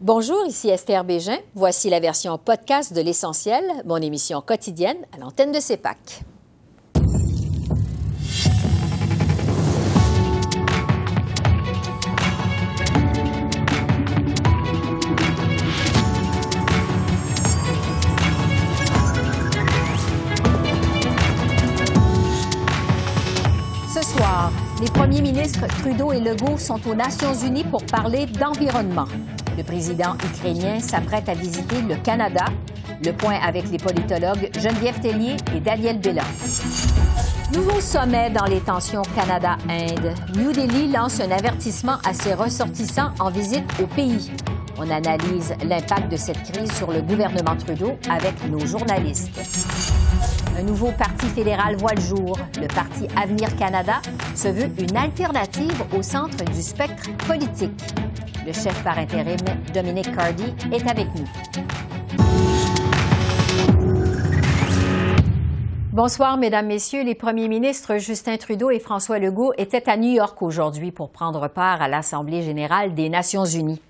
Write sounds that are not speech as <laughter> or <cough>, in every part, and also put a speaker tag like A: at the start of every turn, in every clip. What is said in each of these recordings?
A: Bonjour, ici Esther Bégin. Voici la version podcast de L'Essentiel, mon émission quotidienne à l'antenne de CEPAC. Ce soir, les premiers ministres Trudeau et Legault sont aux Nations unies pour parler d'environnement. Le président ukrainien s'apprête à visiter le Canada. Le point avec les politologues Geneviève Tellier et Daniel Bélan. Nouveau sommet dans les tensions Canada-Inde. New Delhi lance un avertissement à ses ressortissants en visite au pays. On analyse l'impact de cette crise sur le gouvernement Trudeau avec nos journalistes. Un nouveau parti fédéral voit le jour. Le parti Avenir Canada se veut une alternative au centre du spectre politique. Le chef par intérim, Dominique Cardy, est avec nous. Bonsoir, Mesdames, Messieurs. Les premiers ministres Justin Trudeau et François Legault étaient à New York aujourd'hui pour prendre part à l'Assemblée générale des Nations unies.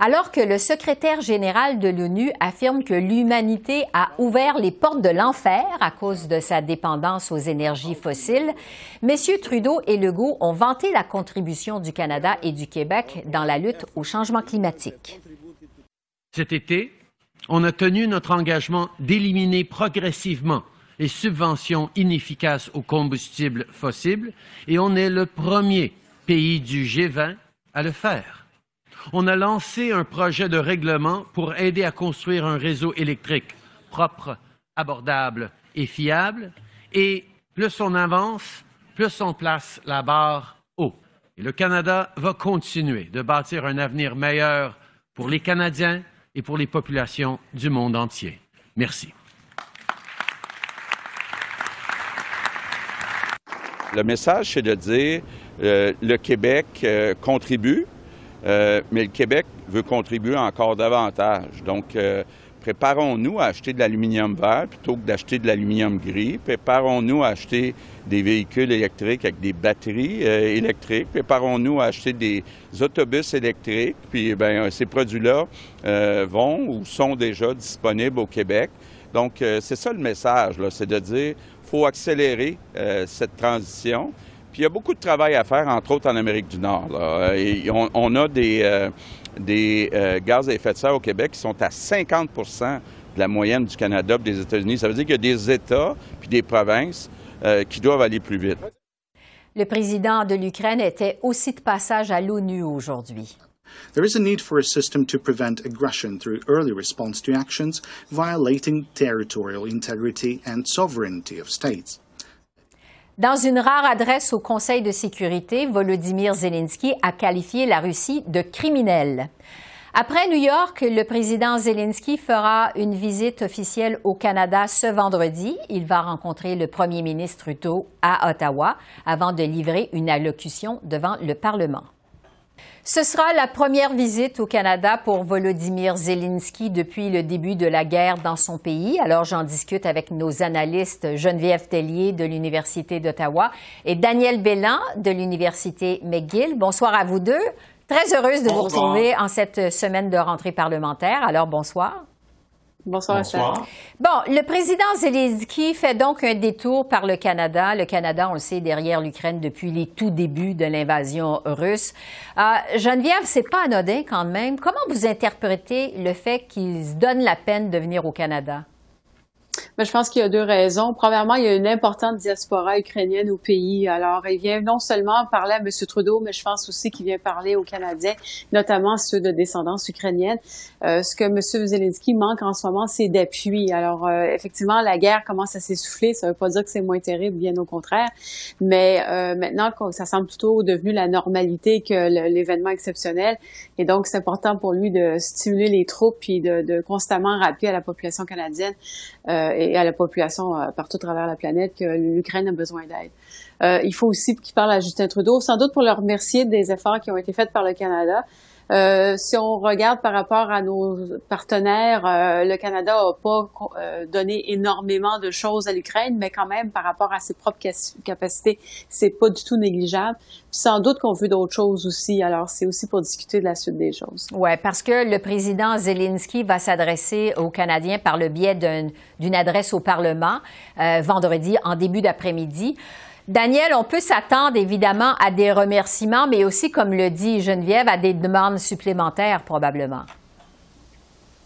A: Alors que le secrétaire général de l'ONU affirme que l'humanité a ouvert les portes de l'enfer à cause de sa dépendance aux énergies fossiles, messieurs Trudeau et Legault ont vanté la contribution du Canada et du Québec dans la lutte au changement climatique.
B: Cet été, on a tenu notre engagement d'éliminer progressivement les subventions inefficaces aux combustibles fossiles et on est le premier pays du G20 à le faire on a lancé un projet de règlement pour aider à construire un réseau électrique propre, abordable et fiable. Et plus on avance, plus on place la barre haut. Et le Canada va continuer de bâtir un avenir meilleur pour les Canadiens et pour les populations du monde entier. Merci.
C: Le message, c'est de dire euh, le Québec euh, contribue, euh, mais le Québec veut contribuer encore davantage. Donc, euh, préparons-nous à acheter de l'aluminium vert plutôt que d'acheter de l'aluminium gris. Préparons-nous à acheter des véhicules électriques avec des batteries euh, électriques. Préparons-nous à acheter des autobus électriques. Puis, ben, ces produits-là vont ou sont déjà disponibles au Québec. Donc, c'est ça le message, c'est de dire faut accélérer cette transition il y a beaucoup de travail à faire, entre autres en Amérique du Nord. on, a des, euh, euh, gaz à effet de serre au Québec qui sont à 50% de la moyenne du Canada et des États-Unis. Ça veut dire qu'il y a des États puis des provinces euh, qui doivent aller plus vite.
A: Le président de l'Ukraine était aussi de passage à l'ONU aujourd'hui.
D: There is a need for a system to prevent aggression through early response to actions violating territorial integrity and sovereignty of states.
A: Dans une rare adresse au Conseil de sécurité, Volodymyr Zelensky a qualifié la Russie de criminelle. Après New York, le président Zelensky fera une visite officielle au Canada ce vendredi. Il va rencontrer le premier ministre Trudeau à Ottawa avant de livrer une allocution devant le Parlement. Ce sera la première visite au Canada pour Volodymyr Zelensky depuis le début de la guerre dans son pays. Alors j'en discute avec nos analystes Geneviève Tellier de l'Université d'Ottawa et Daniel Bélan de l'Université McGill. Bonsoir à vous deux. Très heureuse de vous retrouver en cette semaine de rentrée parlementaire. Alors bonsoir.
E: Bonsoir,
A: Bonsoir. Bon, le président Zelensky fait donc un détour par le Canada. Le Canada, on le sait, derrière l'Ukraine depuis les tout débuts de l'invasion russe. Euh, Geneviève, c'est pas anodin quand même. Comment vous interprétez le fait qu'il se donne la peine de venir au Canada?
E: Mais je pense qu'il y a deux raisons. Premièrement, il y a une importante diaspora ukrainienne au pays. Alors, il vient non seulement parler à M. Trudeau, mais je pense aussi qu'il vient parler aux Canadiens, notamment ceux de descendance ukrainienne. Euh, ce que M. Zelensky manque en ce moment, c'est d'appui. Alors, euh, effectivement, la guerre commence à s'essouffler. Ça ne veut pas dire que c'est moins terrible, bien au contraire. Mais euh, maintenant, ça semble plutôt devenu la normalité que l'événement exceptionnel. Et donc, c'est important pour lui de stimuler les troupes puis de, de constamment rappeler à la population canadienne euh, et à la population euh, partout à travers la planète que l'Ukraine a besoin d'aide. Euh, il faut aussi qu'il parle à Justin Trudeau, sans doute pour le remercier des efforts qui ont été faits par le Canada. Euh, si on regarde par rapport à nos partenaires, euh, le Canada n'a pas euh, donné énormément de choses à l'Ukraine, mais quand même par rapport à ses propres capacités, c'est pas du tout négligeable. sans doute qu'on veut d'autres choses aussi. Alors c'est aussi pour discuter de la suite des choses.
A: Ouais, parce que le président Zelensky va s'adresser aux Canadiens par le biais d'une adresse au Parlement vendredi en début d'après-midi. Daniel, on peut s'attendre évidemment à des remerciements, mais aussi, comme le dit Geneviève, à des demandes supplémentaires probablement.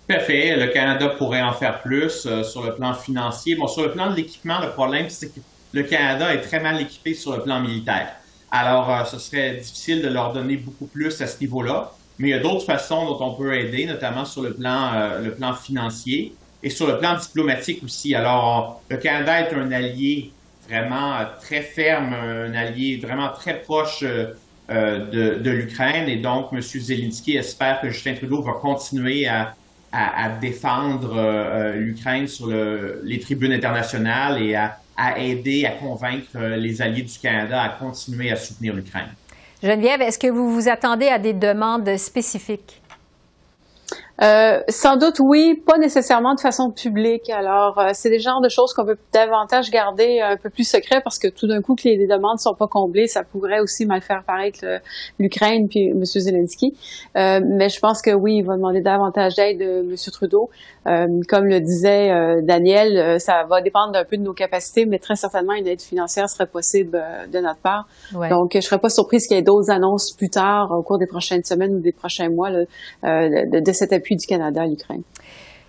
F: Tout à fait. Le Canada pourrait en faire plus euh, sur le plan financier. Bon, sur le plan de l'équipement, le problème, c'est que le Canada est très mal équipé sur le plan militaire. Alors, euh, ce serait difficile de leur donner beaucoup plus à ce niveau-là. Mais il y a d'autres façons dont on peut aider, notamment sur le plan, euh, le plan financier et sur le plan diplomatique aussi. Alors, le Canada est un allié vraiment euh, très ferme, un allié vraiment très proche euh, euh, de, l'Ukraine. Et donc, M. Zelensky espère que Justin Trudeau va continuer à, défendre l'Ukraine sur les tribunes internationales et à, aider, à convaincre les alliés du Canada à continuer à soutenir l'Ukraine.
A: Geneviève, est-ce que vous vous attendez à des demandes spécifiques?
E: Euh, sans doute oui, pas nécessairement de façon publique. Alors, euh, c'est des genres de choses qu'on peut davantage garder un peu plus secret parce que tout d'un coup que les, demandes demandes sont pas comblées, ça pourrait aussi mal faire paraître l'Ukraine puis M. Zelensky. Euh, mais je pense que oui, il va demander davantage d'aide de M. Trudeau. comme le disait Daniel, ça va dépendre un peu de nos capacités, mais très certainement une aide financière serait possible de notre part. Donc, je serais pas surprise qu'il y ait d'autres annonces plus tard au cours des prochaines semaines ou des prochains mois de, de cet appui du Canada à l'Ukraine.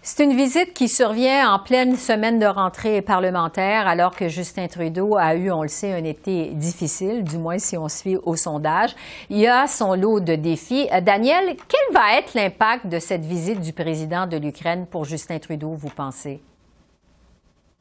A: C'est une visite qui survient en pleine semaine de rentrée parlementaire, alors que Justin Trudeau a eu, on le sait, un été difficile, du moins si on suit au sondage. Il y a son lot de défis. Euh, Daniel, quel va être l'impact de cette visite du président de l'Ukraine pour Justin Trudeau, vous pensez?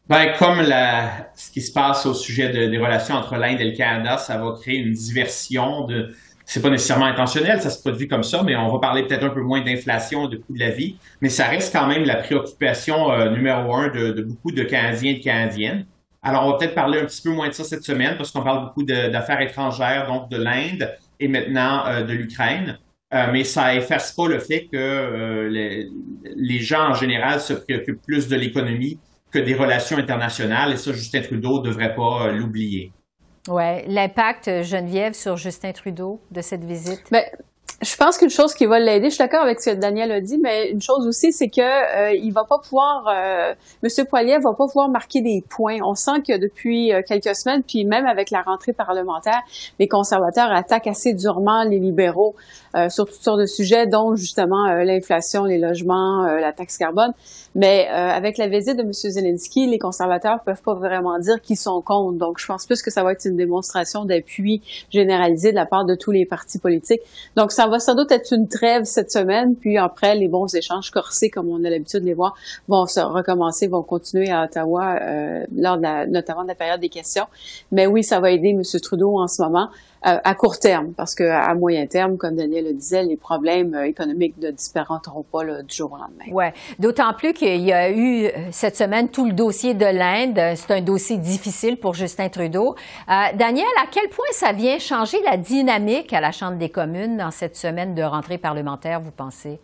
F: Ben, comme la, ce qui se passe au sujet des relations entre l'Inde et le Canada, ça va créer une diversion de, c'est pas nécessairement intentionnel, ça se produit comme ça, mais on va parler peut-être un peu moins d'inflation, de coût de la vie, mais ça reste quand même la préoccupation euh, numéro un de, beaucoup de Canadiens et de Canadiennes. Alors, on va peut-être parler un petit peu moins de ça cette semaine parce qu'on parle beaucoup d'affaires étrangères, donc de l'Inde et maintenant euh, de l'Ukraine. Euh, mais ça efface pas le fait que les, les, gens en général se préoccupent plus de l'économie que des relations internationales et ça, Justin Trudeau ne devrait pas l'oublier.
A: Oui, l'impact, Geneviève, sur Justin Trudeau de cette visite?
E: Bien, je pense qu'une chose qui va l'aider, je suis d'accord avec ce que Daniel a dit, mais une chose aussi, c'est que euh, il va pas pouvoir, euh, Monsieur Poilier va pas pouvoir marquer des points. On sent que depuis euh, quelques semaines, puis même avec la rentrée parlementaire, les conservateurs attaquent assez durement les libéraux euh, sur toutes sortes de sujets, dont justement l'inflation, les logements, la taxe carbone. Mais avec la visite de Monsieur Zelensky, les conservateurs peuvent pas vraiment dire qu'ils sont contre. Donc, je pense plus que ça va être une démonstration d'appui généralisé de la part de tous les partis politiques. Donc, ça va sans doute être une trêve cette semaine, puis après, les bons échanges corsés, comme on a l'habitude de les voir, vont se recommencer, vont continuer à Ottawa, euh, lors de la, notamment de la période des questions. Mais oui, ça va aider M. Trudeau en ce moment. Euh, à court terme, parce qu'à moyen terme, comme Daniel le disait, les problèmes euh, économiques ne disparaîtront pas du jour au lendemain.
A: Oui, d'autant plus qu'il y a eu cette semaine tout le dossier de l'Inde. C'est un dossier difficile pour Justin Trudeau. Daniel, à quel point ça vient changer la dynamique à la Chambre des communes dans cette semaine de rentrée parlementaire, vous pensez?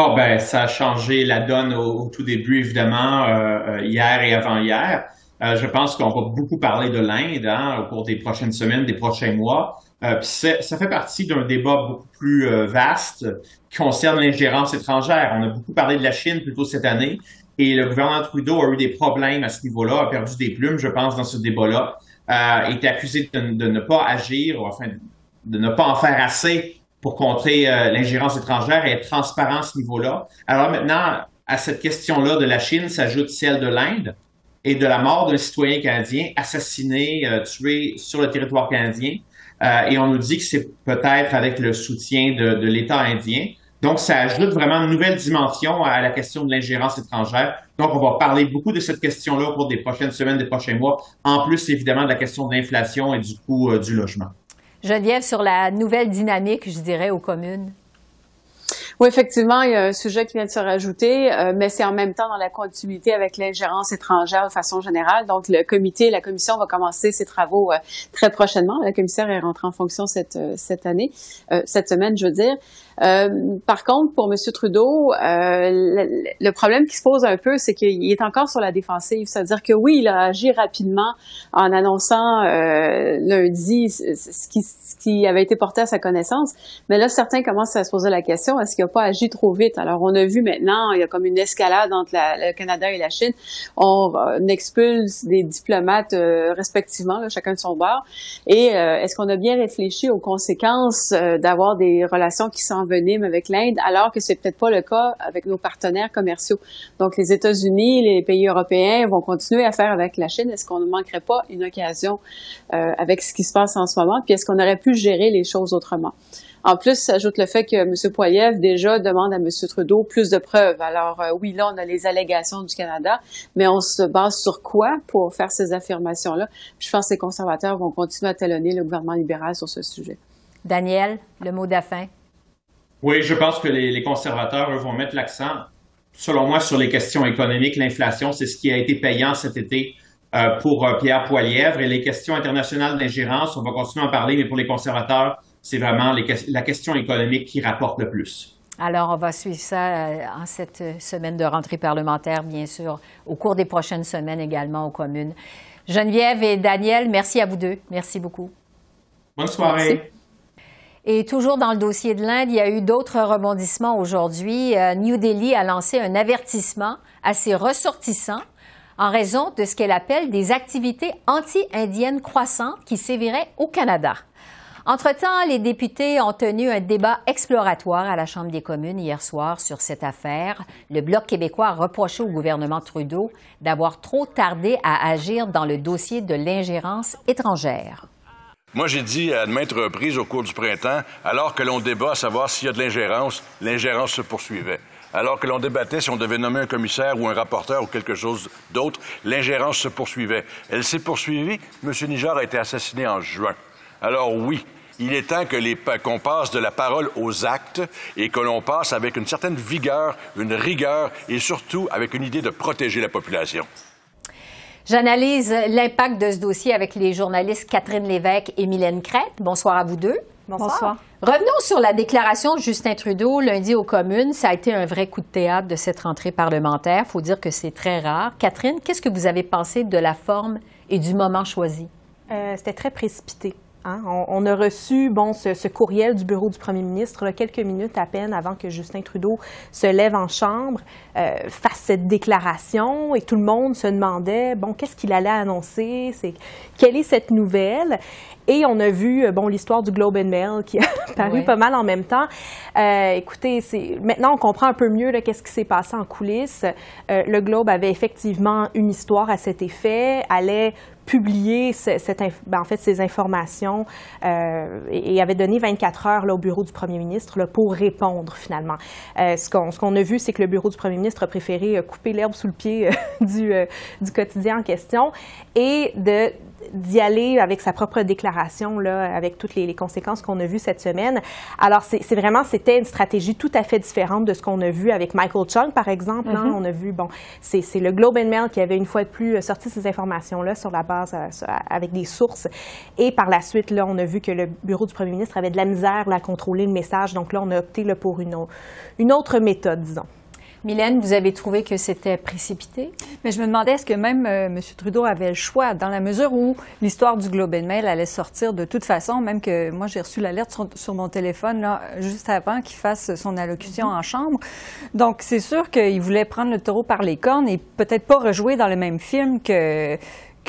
F: Oh, ben, ça a changé la donne au, tout début, évidemment, euh, hier et avant-hier. Euh, je pense qu'on va beaucoup parler de l'Inde hein, au cours des prochaines semaines, des prochains mois. Euh, ça fait partie d'un débat beaucoup plus euh, vaste qui concerne l'ingérence étrangère. On a beaucoup parlé de la Chine plutôt cette année et le gouvernement Trudeau a eu des problèmes à ce niveau-là, a perdu des plumes, je pense, dans ce débat-là, euh, est accusé de, de, ne pas agir, enfin, de ne pas en faire assez pour contrer l'ingérence étrangère et être transparent à ce niveau-là. Alors maintenant, à cette question-là de la Chine s'ajoute celle de l'Inde et de la mort d'un citoyen canadien assassiné, euh, tué sur le territoire canadien. Euh, et on nous dit que c'est peut-être avec le soutien de, l'État indien. Donc, ça ajoute vraiment une nouvelle dimension à la question de l'ingérence étrangère. Donc, on va parler beaucoup de cette question-là au cours des prochaines semaines, des prochains mois, en plus évidemment de la question de l'inflation et du coût euh, du logement.
A: Geneviève, sur la nouvelle dynamique, je dirais, aux communes.
E: Oui, effectivement, il y a un sujet qui vient de se rajouter, euh, mais c'est en même temps dans la continuité avec l'ingérence étrangère de façon générale. Donc, le comité, la commission va commencer ses travaux euh, très prochainement. La commissaire est rentrée en fonction cette, euh, cette année, cette semaine, je veux dire. Euh, par contre, pour M. Trudeau, euh, le, problème qui se pose un peu, c'est qu'il est encore sur la défensive. C'est-à-dire que oui, il a agi rapidement en annonçant euh, lundi ce qui, ce qui avait été porté à sa connaissance. Mais là, certains commencent à se poser la question, est-ce qu'il pas agi trop vite? Alors, on a vu maintenant, il y a comme une escalade entre le Canada et la Chine. On, expulse des diplomates respectivement, chacun de son bord. Et est-ce qu'on a bien réfléchi aux conséquences d'avoir des relations qui sont avec l'Inde, alors que c'est peut-être pas le cas avec nos partenaires commerciaux? Donc, les États-Unis, les pays européens vont continuer à faire avec la Chine. Est-ce qu'on ne manquerait pas une occasion euh, avec ce qui se passe en ce moment? Puis, est-ce qu'on aurait pu gérer les choses autrement? En plus, s'ajoute le fait que M. Poiliev déjà demande à M. Trudeau plus de preuves. Alors euh, oui, là, on a les allégations du Canada, mais on se base sur quoi pour faire ces affirmations-là? Je pense que les conservateurs vont continuer à talonner le gouvernement libéral sur ce sujet.
A: Daniel, le mot d'afin.
F: Oui, je pense que les, conservateurs, eux, vont mettre l'accent, selon moi, sur les questions économiques. L'inflation, c'est ce qui a été payant cet été euh, pour euh, Pierre Poilièvre. Et les questions internationales d'ingérence, on va continuer à en parler, mais pour les conservateurs, c'est vraiment la question économique qui rapporte le plus.
A: Alors, on va suivre ça euh, en cette semaine de rentrée parlementaire, bien sûr, au cours des prochaines semaines également aux communes. Geneviève et Daniel, merci à vous deux. Merci beaucoup.
F: Bonne soirée.
A: Et toujours dans le dossier de l'Inde, il y a eu d'autres rebondissements aujourd'hui. Euh, New Delhi a lancé un avertissement à ses ressortissants en raison de ce qu'elle appelle des activités anti-indiennes croissantes qui séviraient au Canada. Entre-temps, les députés ont tenu un débat exploratoire à la Chambre des communes hier soir sur cette affaire. Le Bloc québécois a reproché au gouvernement Trudeau d'avoir trop tardé à agir dans le dossier de l'ingérence étrangère.
G: Moi, j'ai dit à de maintes reprises au cours du printemps, alors que l'on débat à savoir s'il y a de l'ingérence, l'ingérence se poursuivait. Alors que l'on débattait si on devait nommer un commissaire ou un rapporteur ou quelque chose d'autre, l'ingérence se poursuivait. Elle s'est poursuivie. M. Nijar a été assassiné en juin. Alors oui, il est temps qu'on passe de la parole aux actes et que l'on passe avec une certaine vigueur, une rigueur et surtout avec une idée de protéger la population.
A: J'analyse l'impact de ce dossier avec les journalistes Catherine Lévesque et Mylène Crête. Bonsoir à vous deux.
H: Bonsoir.
A: Revenons sur la déclaration de Justin Trudeau lundi aux communes. Ça a été un vrai coup de théâtre de cette rentrée parlementaire. Il faut dire que c'est très rare. Catherine, qu'est-ce que vous avez pensé de la forme et du moment choisi?
H: Euh, c'était très précipité. Hein? On, a reçu bon, ce, courriel du bureau du premier ministre quelques minutes à peine avant que Justin Trudeau se lève en chambre, euh, fasse cette déclaration et tout le monde se demandait bon qu'est-ce qu'il allait annoncer, c'est quelle est cette nouvelle? Et on a vu euh, bon l'histoire du Globe and Mail qui <laughs> a paru pas mal en même temps. Euh, écoutez, c'est maintenant on comprend un peu mieux qu'est-ce qui s'est passé en coulisses. le Globe avait effectivement une histoire à cet effet, allait publié cette, ben, en fait, ces informations euh, et, avait donné 24 heures là, au bureau du premier ministre là, pour répondre finalement. Euh, ce qu'on a vu, c'est que le bureau du premier ministre a préféré euh, couper l'herbe sous le pied <laughs> du, du quotidien en question et de d'y aller avec sa propre déclaration, là, avec toutes les, conséquences qu'on a vues cette semaine. Alors, c'est vraiment, c'était une stratégie tout à fait différente de ce qu'on a vu avec Michael Chung, par exemple. Hein. Mm-hmm. On a vu, bon, c'est le Globe and Mail qui avait une fois de plus euh, sorti ces informations-là sur la base, avec des sources. Et par la suite, là, on a vu que le bureau du premier ministre avait de la misère à contrôler le message. Donc là, on a opté là, pour une, une autre méthode, disons.
A: Mylène, vous avez trouvé que c'était précipité?
I: Mais je me demandais est-ce que même euh, M. Trudeau avait le choix, dans la mesure où l'histoire du Globe and Mail allait sortir de toute façon, même que moi j'ai reçu l'alerte sur, mon téléphone là, juste avant qu'il fasse son allocution en chambre. Donc c'est sûr qu'il voulait prendre le taureau par les cornes et peut-être pas rejouer dans le même film que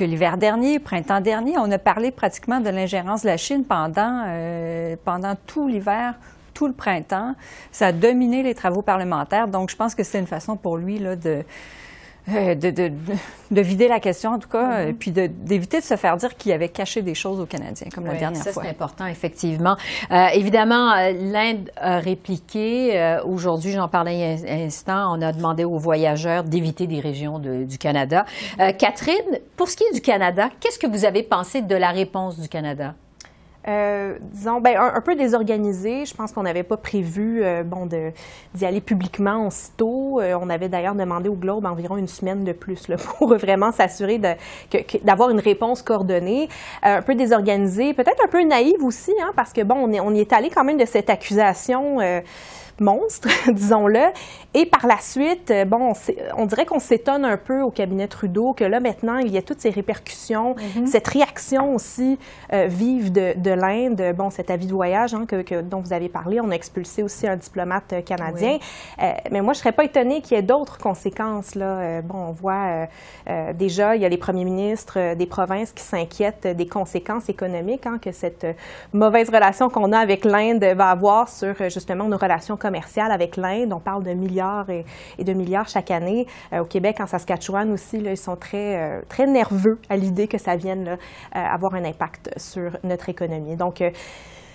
I: l'hiver dernier, printemps dernier, on a parlé pratiquement de l'ingérence de la Chine pendant, euh, pendant tout l'hiver tout le printemps. Ça a dominé les travaux parlementaires. Donc, je pense que c'est une façon pour lui là, de, euh, de, de, de, vider la question, en tout cas, et mm-hmm. puis d'éviter de, se faire dire qu'il avait caché des choses aux Canadiens, comme la dernière
A: ça,
I: fois.
A: c'est important, effectivement. Euh, évidemment, euh, l'Inde a répliqué. Aujourd'hui, j'en parlais un instant, on a demandé aux voyageurs d'éviter des régions du Canada. Catherine, pour ce qui est du Canada, qu'est-ce que vous avez pensé de la réponse du Canada?
H: Euh, disons, ben, un, peu désorganisé. Je pense qu'on n'avait pas prévu euh, bon, d'y aller publiquement aussitôt. Euh, on avait d'ailleurs demandé au Globe environ une semaine de plus là, <laughs> pour vraiment s'assurer d'avoir une réponse coordonnée. un peu désorganisé, peut-être un peu naïve aussi, hein, parce que bon, on, est, on y est allé quand même de cette accusation monstre, <laughs> disons-le. Et par la suite, euh, bon, on, dirait qu'on s'étonne un peu au cabinet Trudeau que là, maintenant, il y a toutes ces répercussions, mm-hmm. cette réaction aussi euh, vive de, l'Inde. Bon, cet avis de voyage hein, que, dont vous avez parlé, on a expulsé aussi un diplomate euh, canadien. mais moi, je ne serais pas étonnée qu'il y ait d'autres conséquences. Là. bon, on voit déjà, il y a les premiers ministres des provinces qui s'inquiètent des conséquences économiques hein, que cette mauvaise relation qu'on a avec l'Inde va avoir sur justement nos relations commerciales commercial avec l'Inde. On parle de milliards et, de milliards chaque année. Euh, au Québec, en Saskatchewan aussi, ils sont très, euh, très nerveux à l'idée que ça vienne euh, avoir un impact sur notre économie.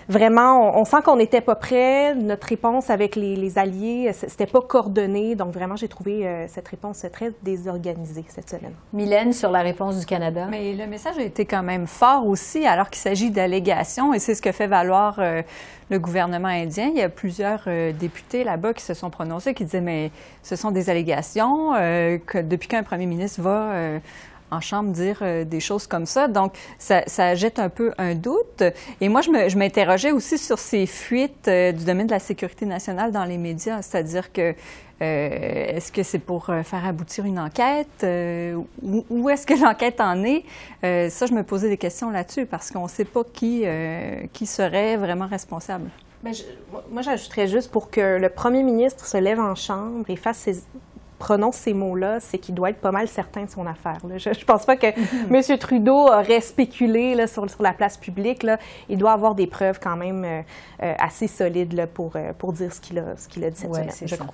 H: Vraiment, on, sent qu'on n'était pas prêt. Notre réponse avec les, alliés, c'était pas coordonné. Donc, vraiment, j'ai trouvé euh, cette réponse très désorganisée cette semaine.
A: Mylène, sur la réponse du Canada.
I: Mais le message a été quand même fort aussi, alors qu'il s'agit d'allégations, et c'est ce que fait valoir euh, le gouvernement indien. Il y a plusieurs euh, députés là-bas qui se sont prononcés, qui disaient, mais ce sont des allégations, que depuis qu'un premier ministre va en chambre dire euh, des choses comme ça. Donc, ça, jette un peu un doute. Et moi, je m'interrogeais aussi sur ces fuites euh, du domaine de la sécurité nationale dans les médias, c'est-à-dire que euh, est-ce que c'est pour faire aboutir une enquête? où, est-ce que <laughs> l'enquête en est? ça, je me posais des questions là-dessus parce qu'on ne sait pas qui, qui serait vraiment responsable.
H: Ben, moi, j'ajouterais juste pour que le premier ministre se lève en chambre et fasse ses, prononce ces mots-là, c'est qu'il doit être pas mal certain de son affaire. Je ne pense pas que <laughs> M. Trudeau aurait spéculé là, sur, sur, la place publique. Là. Il doit avoir des preuves quand même euh, euh, assez solides pour, euh, pour dire ce qu'il a, dit cette semaine, je crois.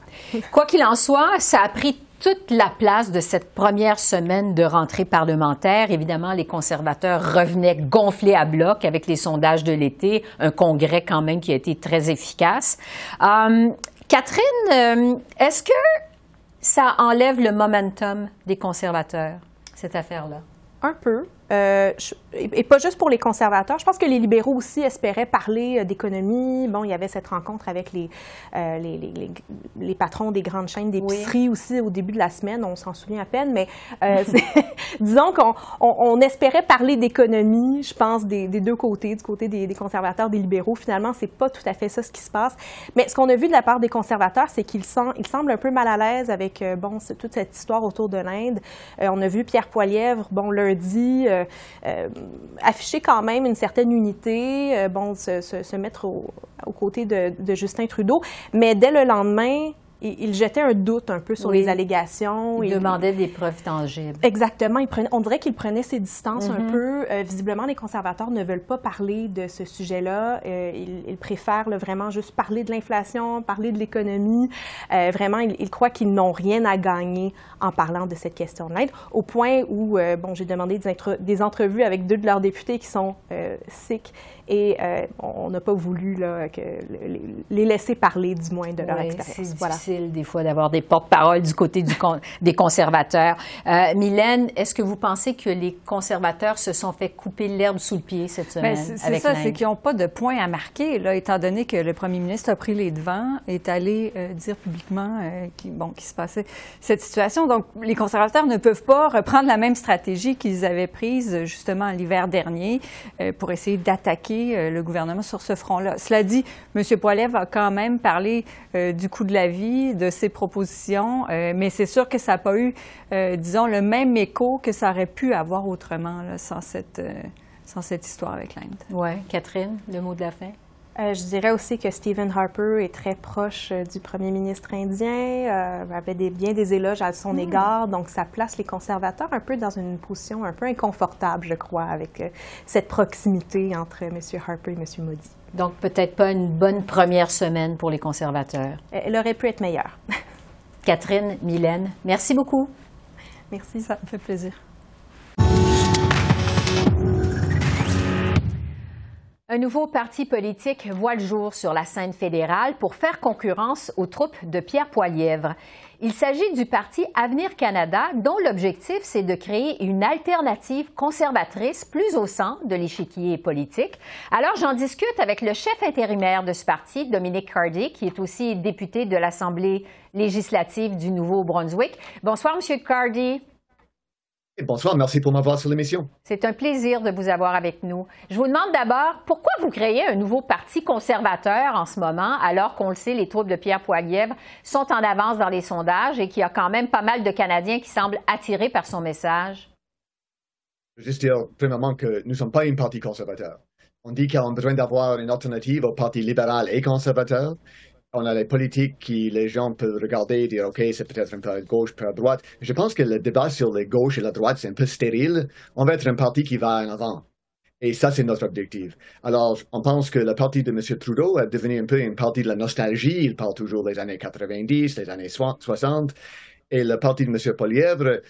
A: Quoi qu'il en soit, ça a pris toute la place de cette première semaine de rentrée parlementaire. Évidemment, les conservateurs revenaient gonflés à bloc avec les sondages de l'été, un congrès quand même qui a été très efficace. Catherine, est-ce que ça enlève le momentum des conservateurs, cette affaire-là?
H: Un peu. Euh, et pas juste pour les conservateurs. Je pense que les libéraux aussi espéraient parler euh, d'économie. Bon, il y avait cette rencontre avec les, euh, les, les, les, patrons des grandes chaînes d'épicerie aussi au début de la semaine. On s'en souvient à peine, mais <laughs> disons qu'on on, espérait parler d'économie, je pense, des, des, deux côtés, du côté des, des, conservateurs, des libéraux. Finalement, c'est pas tout à fait ça ce qui se passe. Mais ce qu'on a vu de la part des conservateurs, c'est qu'ils ils semblent un peu mal à l'aise avec bon, toute cette histoire autour de l'Inde. on a vu Pierre Poilièvre, bon, lundi, afficher quand même une certaine unité, euh, bon, se, mettre aux côtés de, Justin Trudeau. Mais dès le lendemain, il, jetait un doute un peu sur les allégations.
A: Il, demandait des preuves tangibles.
H: Exactement. Il prenait, on dirait qu'il prenait ses distances un mm-hmm. peu. Euh, visiblement, les conservateurs ne veulent pas parler de ce sujet-là. Euh, ils, préfèrent vraiment juste parler de l'inflation, parler de l'économie. Euh, vraiment, ils, croient qu'ils n'ont rien à gagner en parlant de cette question de l'aide, au point où, bon, j'ai demandé des, des, entrevues avec deux de leurs députés qui sont sikhs et euh, on n'a pas voulu là, que, les laisser parler, du moins, de leur expérience.
A: C'est difficile, des fois, d'avoir des porte-paroles du côté du <laughs> des conservateurs. Euh, Mylène, est-ce que vous pensez que les conservateurs se sont fait couper l'herbe sous le pied cette ben,
I: semaine? C'est ça, c'est qu'ils n'ont pas de point à marquer, là, étant donné que le premier ministre a pris les devants, est allé euh, dire publiquement euh, qu'il bon, se passait cette situation. Donc, les conservateurs ne peuvent pas reprendre la même stratégie qu'ils avaient prise, justement, l'hiver dernier, pour essayer d'attaquer euh, le gouvernement sur ce front-là. Cela dit, M. Poilève a quand même parlé euh, du coût de la vie, de ses propositions, euh, mais c'est sûr que ça n'a pas eu, disons, le même écho que ça aurait pu avoir autrement sans, cette, sans cette histoire avec l'Inde.
A: Oui. Catherine, le mot de la fin?
H: Euh, je dirais aussi que Stephen Harper est très proche euh, du premier ministre indien, euh, avait des, bien des éloges à son hmm. égard, donc ça place les conservateurs un peu dans une position un peu inconfortable, je crois, avec cette proximité entre M. Harper et M. Modi.
A: Donc peut-être pas une bonne première semaine pour les conservateurs.
H: Elle aurait pu être meilleure. <laughs>
A: Catherine, Mylène, merci beaucoup.
H: Merci.
I: Ça me fait plaisir.
A: Un nouveau parti politique voit le jour sur la scène fédérale pour faire concurrence aux troupes de Pierre Poilièvre. Il s'agit du parti Avenir Canada, dont l'objectif, c'est de créer une alternative conservatrice plus au centre de l'échiquier politique. Alors, j'en discute avec le chef intérimaire de ce parti, Dominique Cardy, qui est aussi député de l'Assemblée législative du Nouveau-Brunswick. Bonsoir, Monsieur Cardy.
J: Bonsoir, merci pour m'avoir sur l'émission.
A: C'est un plaisir de vous avoir avec nous. Je vous demande d'abord, pourquoi vous créez un nouveau parti conservateur en ce moment, alors qu'on le sait, les troupes de Pierre Poilievre sont en avance dans les sondages et qu'il y a quand même pas mal de Canadiens qui semblent attirés par son message?
J: Je veux juste dire, premièrement, que nous ne sommes pas un parti conservateur. On dit qu'on a besoin d'avoir une alternative au parti libéral et conservateur on a les politiques qui les gens peuvent regarder et dire ok c'est peut-être un peu à gauche, peu à droite. Je pense que le débat sur les gauches et la droite c'est un peu stérile. On va être un parti qui va en avant. Et ça, c'est notre objectif. Alors, on pense que le parti de M. Trudeau est devenu un peu un parti de la nostalgie. Il parle toujours des années 90, des années 60. Et le parti de M. Polièvre,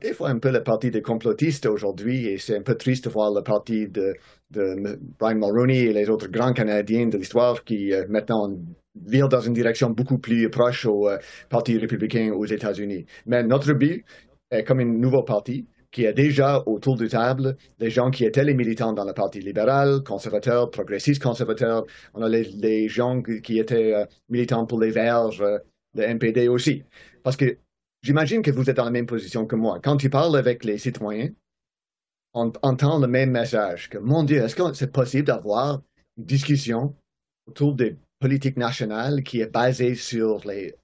J: des fois un peu le parti des complotistes aujourd'hui. Et c'est un peu triste de voir le parti de, de Brian Mulroney et les autres grands Canadiens de l'histoire qui euh, maintenant vire dans une direction beaucoup plus proche au euh, Parti républicain aux États-Unis. Mais notre but est comme un nouveau parti qui est déjà autour de table des gens qui étaient les militants dans le Parti libéral, conservateur, progressiste conservateur. On a les, gens qui étaient euh, militants pour les Verts, euh, le NPD aussi. Parce que j'imagine que vous êtes dans la même position que moi. Quand tu parles avec les citoyens, on entend le même message que, mon Dieu, est-ce que c'est possible d'avoir une discussion autour des politique nationale qui est basée sur les,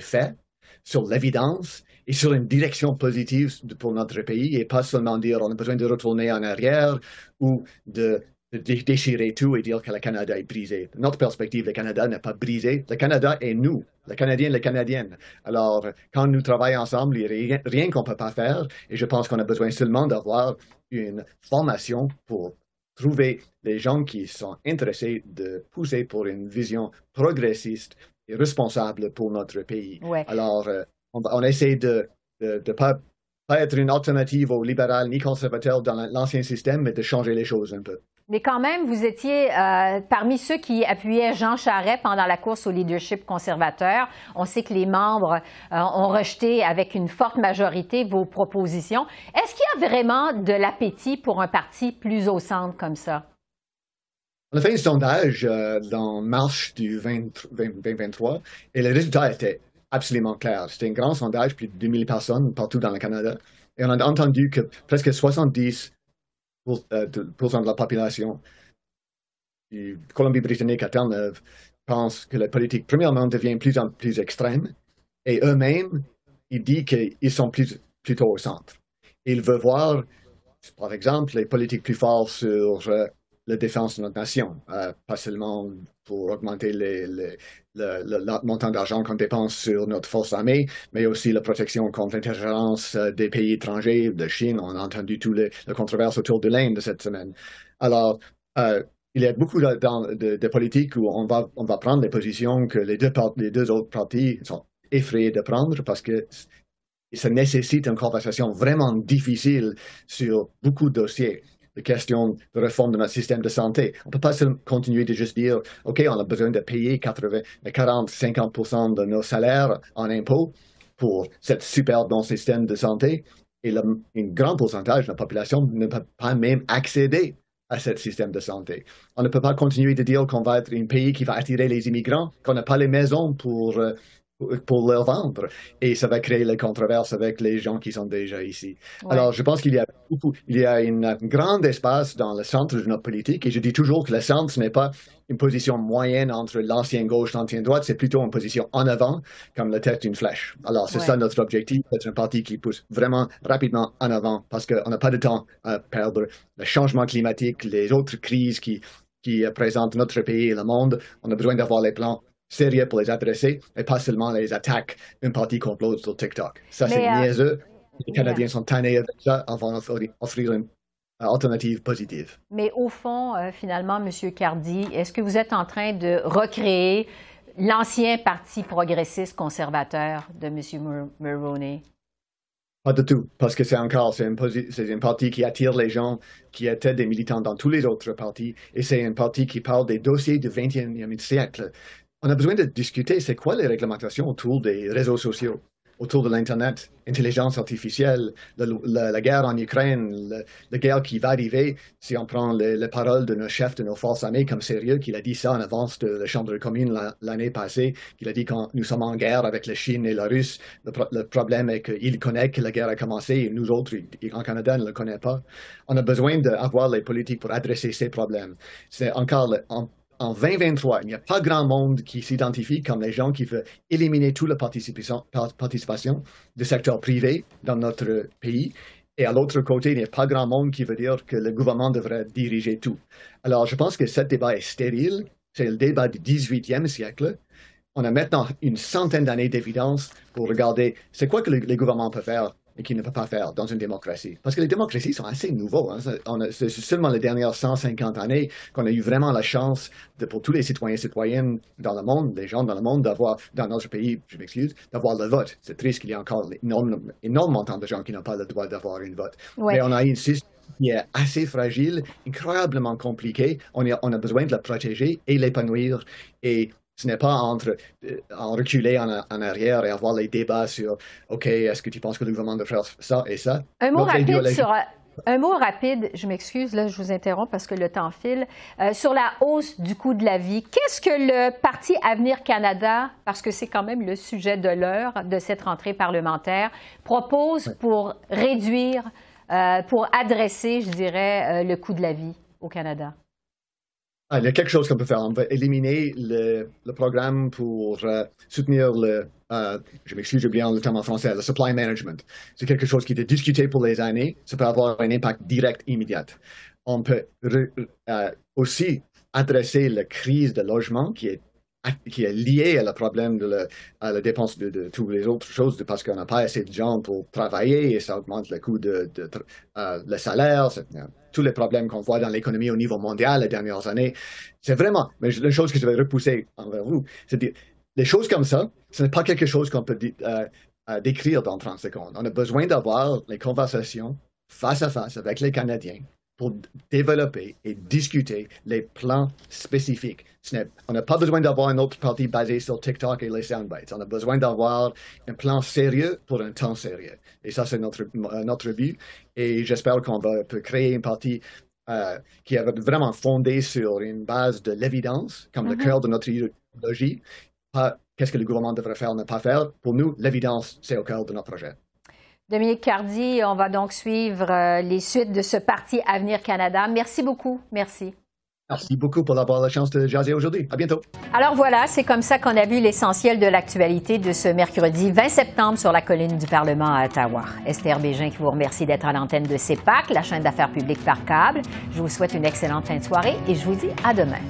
J: faits, sur l'évidence et sur une direction positive pour notre pays et pas seulement dire on a besoin de retourner en arrière ou de, déchirer tout et dire que le Canada est brisé. Notre perspective, le Canada n'est pas brisé. Le Canada est nous, le Canadien, les Canadiennes. Alors, quand nous travaillons ensemble, il n'y a rien qu'on ne peut pas faire et je pense qu'on a besoin seulement d'avoir une formation pour trouver des gens qui sont intéressés de pousser pour une vision progressiste et responsable pour notre pays. Alors, euh, on, essaie de ne pas, pas être une alternative aux libéral ni conservateur dans l'ancien système, mais de changer les choses un peu.
A: Mais quand même, vous étiez euh, parmi ceux qui appuyaient Jean Charest pendant la course au leadership conservateur. On sait que les membres euh, ont rejeté avec une forte majorité vos propositions. Est-ce qu'il y a vraiment de l'appétit pour un parti plus au centre comme ça?
J: On a fait un sondage euh, dans mars du 2023 et les résultats étaient absolument clairs. C'était un grand sondage, plus de 2000 personnes partout dans le Canada. Et on a entendu que presque 70 euh, de la population Colombie-Britannique à Terre-Neuve pensent que la politique, premièrement, devient plus en plus extrême, et eux-mêmes, ils disent qu'ils sont plus, plutôt au centre. Ils veulent voir, par exemple, les politiques plus fortes sur euh, la défense de notre nation, euh, pas seulement pour augmenter le, montant d'argent qu'on dépense sur notre force armée, mais aussi la protection contre l'intergérence euh, des pays étrangers, de Chine. On a entendu toutes les, controverses autour de l'Inde cette semaine. Alors, euh, il y a beaucoup de, politiques où on va, on va prendre les positions que les deux, les deux autres partis sont effrayés de prendre parce que ça nécessite une conversation vraiment difficile sur beaucoup de dossiers la question de réforme de notre système de santé. On ne peut pas continuer de juste dire, OK, on a besoin de payer 40, 50% de nos salaires en impôts pour ce super bon système de santé. Et un grand pourcentage de la population ne peut pas même accéder à ce système de santé. On ne peut pas continuer de dire qu'on va être un pays qui va attirer les immigrants, qu'on n'a pas les maisons pour euh, pour leur vendre. Et ça va créer les controverses avec les gens qui sont déjà ici. Alors, je pense qu'il y a beaucoup, il y a un grand espace dans le centre de notre politique. Et je dis toujours que le centre, ce n'est pas une position moyenne entre l'ancienne gauche et l'ancienne droite, c'est plutôt une position en avant, comme la tête d'une flèche. Alors, c'est ça notre objectif, être un parti qui pousse vraiment rapidement en avant, parce qu'on n'a pas de temps à perdre. Le changement climatique, les autres crises qui, qui présentent notre pays et le monde, on a besoin d'avoir les plans sérieux pour les adresser et pas seulement les attaques une partie complot sur TikTok. Ça, c'est euh, niaiseux. Les Canadiens sont tannés avec ça avant d'offrir une alternative positive.
A: Mais au fond, euh, finalement, M. Cardi, est-ce que vous êtes en train de recréer l'ancien parti progressiste conservateur de M. Mulroney?
J: Pas du tout, parce que c'est encore, c'est un, parti qui attire les gens qui étaient des militants dans tous les autres partis, et c'est un parti qui parle des dossiers du 21e siècle. On a besoin de discuter, c'est quoi les réglementations autour des réseaux sociaux autour de l'Internet, intelligence artificielle, la, guerre en Ukraine, la guerre qui va arriver, si on prend les, paroles de nos chefs de nos forces armées comme sérieux, qu'il a dit ça en avance de la Chambre de commune l'année passée, qu'il a dit quand nous sommes en guerre avec la Chine et la Russie, le, problème est qu'il connaît que la guerre a commencé et nous autres, en Canada, ne le connaissons pas. On a besoin d'avoir les politiques pour adresser ces problèmes. C'est encore en 2023, il n'y a pas grand monde qui s'identifie comme les gens qui veulent éliminer toute la participation, participation du secteur privé dans notre pays. Et à l'autre côté, il n'y a pas grand monde qui veut dire que le gouvernement devrait diriger tout. Alors, je pense que ce débat est stérile. C'est le débat du 18e siècle. On a maintenant une centaine d'années d'évidence pour regarder c'est quoi que les gouvernements peuvent faire et qu'il ne peut pas faire dans une démocratie. Parce que les démocraties sont assez nouveaux. Hein. C'est seulement les dernières 150 années qu'on a eu vraiment la chance, de, pour tous les citoyens et citoyennes dans le monde, les gens dans le monde, d'avoir, dans notre pays, je m'excuse, d'avoir le vote. C'est triste qu'il y ait encore énormément de gens qui n'ont pas le droit d'avoir une vote. Mais on a une système qui est assez fragile, incroyablement compliqué. On a, on a besoin de la protéger et l'épanouir. Et ce n'est pas entre euh, en reculer en, arrière et avoir les débats sur OK, est-ce que tu penses que le gouvernement devrait faire ça et ça?
A: Un mot rapide sur. Un mot rapide, je m'excuse, là, je vous interromps parce que le temps file. Euh, sur la hausse du coût de la vie, qu'est-ce que le Parti Avenir Canada, parce que c'est quand même le sujet de l'heure de cette rentrée parlementaire, propose pour réduire, euh, pour adresser, je dirais, le coût de la vie au Canada?
J: Ah, il y a quelque chose qu'on peut faire. On va éliminer le, le programme pour euh, soutenir le, euh, je m'excuse, j'ai bien le terme en français, le supply management. C'est quelque chose qui est discuté pour les années. Ça peut avoir un impact direct immédiat. On peut euh, aussi adresser la crise de logement qui est <laughs> qui est lié à le problème de la, dépense de, de, toutes les autres choses, de, parce qu'on n'a pas assez de gens pour travailler et ça augmente le coût de, de euh, le salaire, euh, tous les problèmes qu'on voit dans l'économie au niveau mondial les dernières années. C'est vraiment, mais la chose que je vais repousser envers vous, c'est dire, les choses comme ça, ce n'est pas quelque chose qu'on peut euh, décrire dans 30 secondes. On a besoin d'avoir les conversations face à face avec les Canadiens pour développer et discuter les plans spécifiques. On n'a pas besoin d'avoir un autre parti basé sur TikTok et les soundbites. On a besoin d'avoir un plan sérieux pour un temps sérieux. Et ça, c'est notre, notre but. Et j'espère qu'on va peut créer un parti euh, qui est vraiment fondé sur une base de l'évidence, comme le mm-hmm. cœur de notre idéologie. qu'est-ce que le gouvernement devrait faire ou ne pas faire. Pour nous, l'évidence, c'est au cœur de notre projet.
A: Dominique Cardi, on va donc suivre euh, les suites de ce parti Avenir Canada. Merci beaucoup. Merci.
J: Merci beaucoup pour avoir la chance de jaser aujourd'hui. À bientôt.
A: Alors voilà, c'est comme ça qu'on a vu l'essentiel de l'actualité de ce mercredi 20 septembre sur la colline du Parlement à Ottawa. Esther Bégin qui vous remercie d'être à l'antenne de CEPAC, la chaîne d'affaires publiques par câble. Je vous souhaite une excellente fin de soirée et je vous dis à demain.